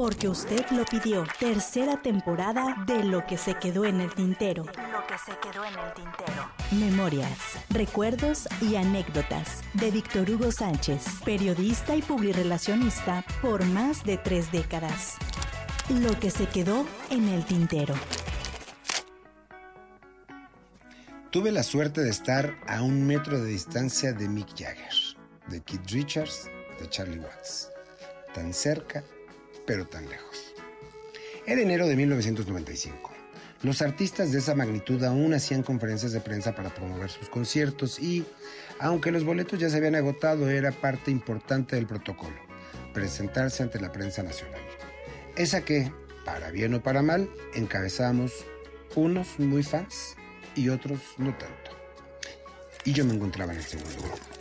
porque usted lo pidió. Tercera temporada de Lo que se quedó en el tintero. Lo que se quedó en el tintero. Memorias, recuerdos y anécdotas de Víctor Hugo Sánchez, periodista y publirelacionista por más de tres décadas. Lo que se quedó en el tintero. Tuve la suerte de estar a un metro de distancia de Mick Jagger, de Keith Richards, de Charlie Watts. Tan cerca, pero tan lejos. Era enero de 1995. Los artistas de esa magnitud aún hacían conferencias de prensa para promover sus conciertos y, aunque los boletos ya se habían agotado, era parte importante del protocolo, presentarse ante la prensa nacional. Esa que, para bien o para mal, encabezamos unos muy fans y otros no tanto. Y yo me encontraba en el segundo grupo.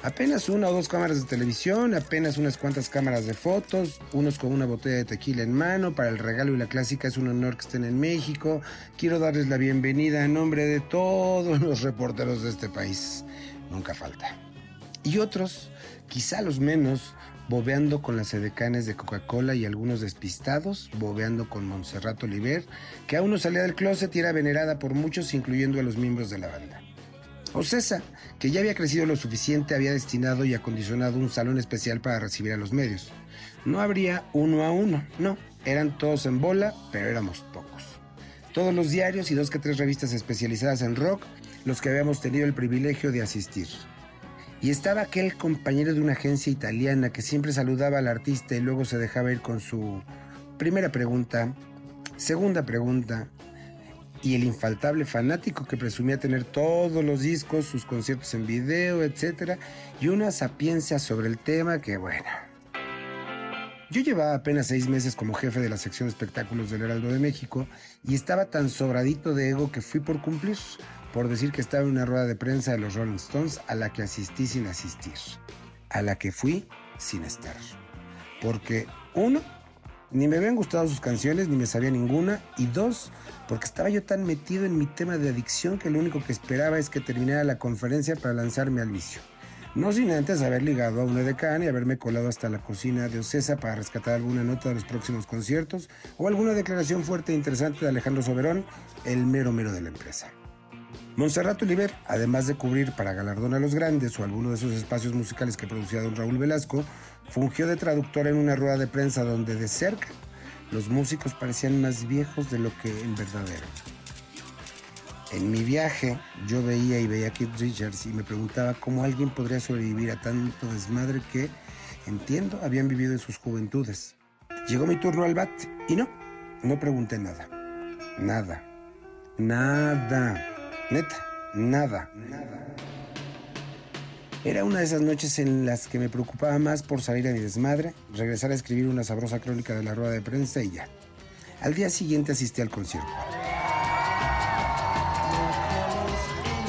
Apenas una o dos cámaras de televisión, apenas unas cuantas cámaras de fotos, unos con una botella de tequila en mano, para el regalo y la clásica es un honor que estén en México. Quiero darles la bienvenida en nombre de todos los reporteros de este país. Nunca falta. Y otros, quizá los menos, bobeando con las edecanes de Coca-Cola y algunos despistados, bobeando con Montserrat Oliver, que aún no salía del closet y era venerada por muchos, incluyendo a los miembros de la banda. Ocesa, que ya había crecido lo suficiente, había destinado y acondicionado un salón especial para recibir a los medios. No habría uno a uno, no, eran todos en bola, pero éramos pocos. Todos los diarios y dos que tres revistas especializadas en rock, los que habíamos tenido el privilegio de asistir. Y estaba aquel compañero de una agencia italiana que siempre saludaba al artista y luego se dejaba ir con su primera pregunta, segunda pregunta, y el infaltable fanático que presumía tener todos los discos, sus conciertos en video, etc. Y una sapiencia sobre el tema que, bueno. Yo llevaba apenas seis meses como jefe de la sección de espectáculos del Heraldo de México y estaba tan sobradito de ego que fui por cumplir, por decir que estaba en una rueda de prensa de los Rolling Stones a la que asistí sin asistir, a la que fui sin estar. Porque, uno, ni me habían gustado sus canciones, ni me sabía ninguna, y dos, porque estaba yo tan metido en mi tema de adicción que lo único que esperaba es que terminara la conferencia para lanzarme al vicio. No sin antes haber ligado a una decana y haberme colado hasta la cocina de Ocesa para rescatar alguna nota de los próximos conciertos o alguna declaración fuerte e interesante de Alejandro Soberón, el mero mero de la empresa. Monserrat Oliver, además de cubrir para galardón a los grandes o alguno de esos espacios musicales que producía don Raúl Velasco, fungió de traductor en una rueda de prensa donde de cerca los músicos parecían más viejos de lo que en verdad eran. En mi viaje yo veía y veía a Keith Richards y me preguntaba cómo alguien podría sobrevivir a tanto desmadre que, entiendo, habían vivido en sus juventudes. Llegó mi turno al bat y no, no pregunté nada. Nada. Nada. Neta, nada. Nada. Era una de esas noches en las que me preocupaba más por salir a mi desmadre, regresar a escribir una sabrosa crónica de la rueda de prensa y ya. Al día siguiente asistí al concierto.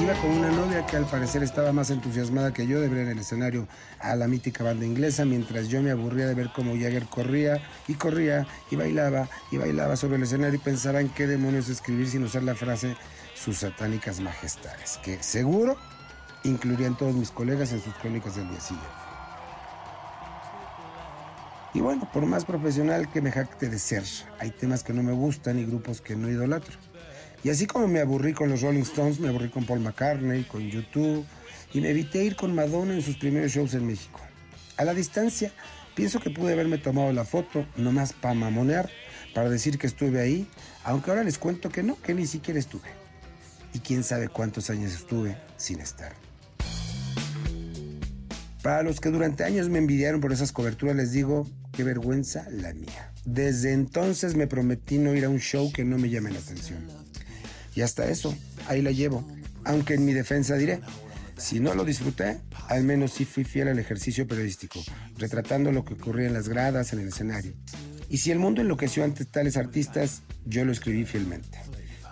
Iba con una novia que al parecer estaba más entusiasmada que yo de ver en el escenario a la mítica banda inglesa, mientras yo me aburría de ver cómo Jagger corría y corría y bailaba y bailaba sobre el escenario y pensaba en qué demonios escribir sin usar la frase sus satánicas majestades, que seguro incluirían todos mis colegas en sus crónicas del día siguiente. Y bueno, por más profesional que me jacte de ser, hay temas que no me gustan y grupos que no idolatro. Y así como me aburrí con los Rolling Stones, me aburrí con Paul McCartney, con YouTube, y me evité ir con Madonna en sus primeros shows en México. A la distancia, pienso que pude haberme tomado la foto, nomás para mamonear, para decir que estuve ahí, aunque ahora les cuento que no, que ni siquiera estuve. Y quién sabe cuántos años estuve sin estar. Para los que durante años me envidiaron por esas coberturas, les digo, qué vergüenza la mía. Desde entonces me prometí no ir a un show que no me llame la atención. Y hasta eso, ahí la llevo. Aunque en mi defensa diré, si no lo disfruté, al menos sí fui fiel al ejercicio periodístico, retratando lo que ocurría en las gradas, en el escenario. Y si el mundo enloqueció ante tales artistas, yo lo escribí fielmente.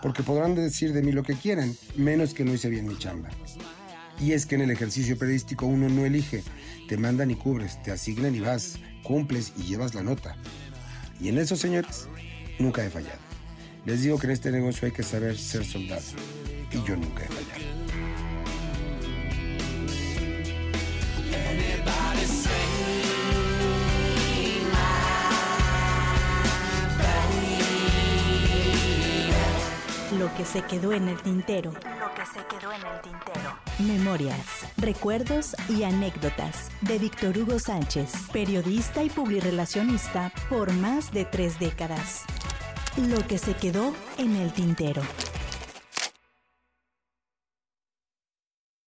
Porque podrán decir de mí lo que quieran, menos que no hice bien mi chamba. Y es que en el ejercicio periodístico uno no elige, te mandan y cubres, te asignan y vas, cumples y llevas la nota. Y en eso, señores, nunca he fallado. Les digo que en este negocio hay que saber ser soldado. Y yo nunca he fallado. Lo que se quedó en el tintero. Lo que se quedó en el tintero. Memorias, recuerdos y anécdotas de Víctor Hugo Sánchez, periodista y publirelacionista por más de tres décadas. Lo que se quedó en el tintero.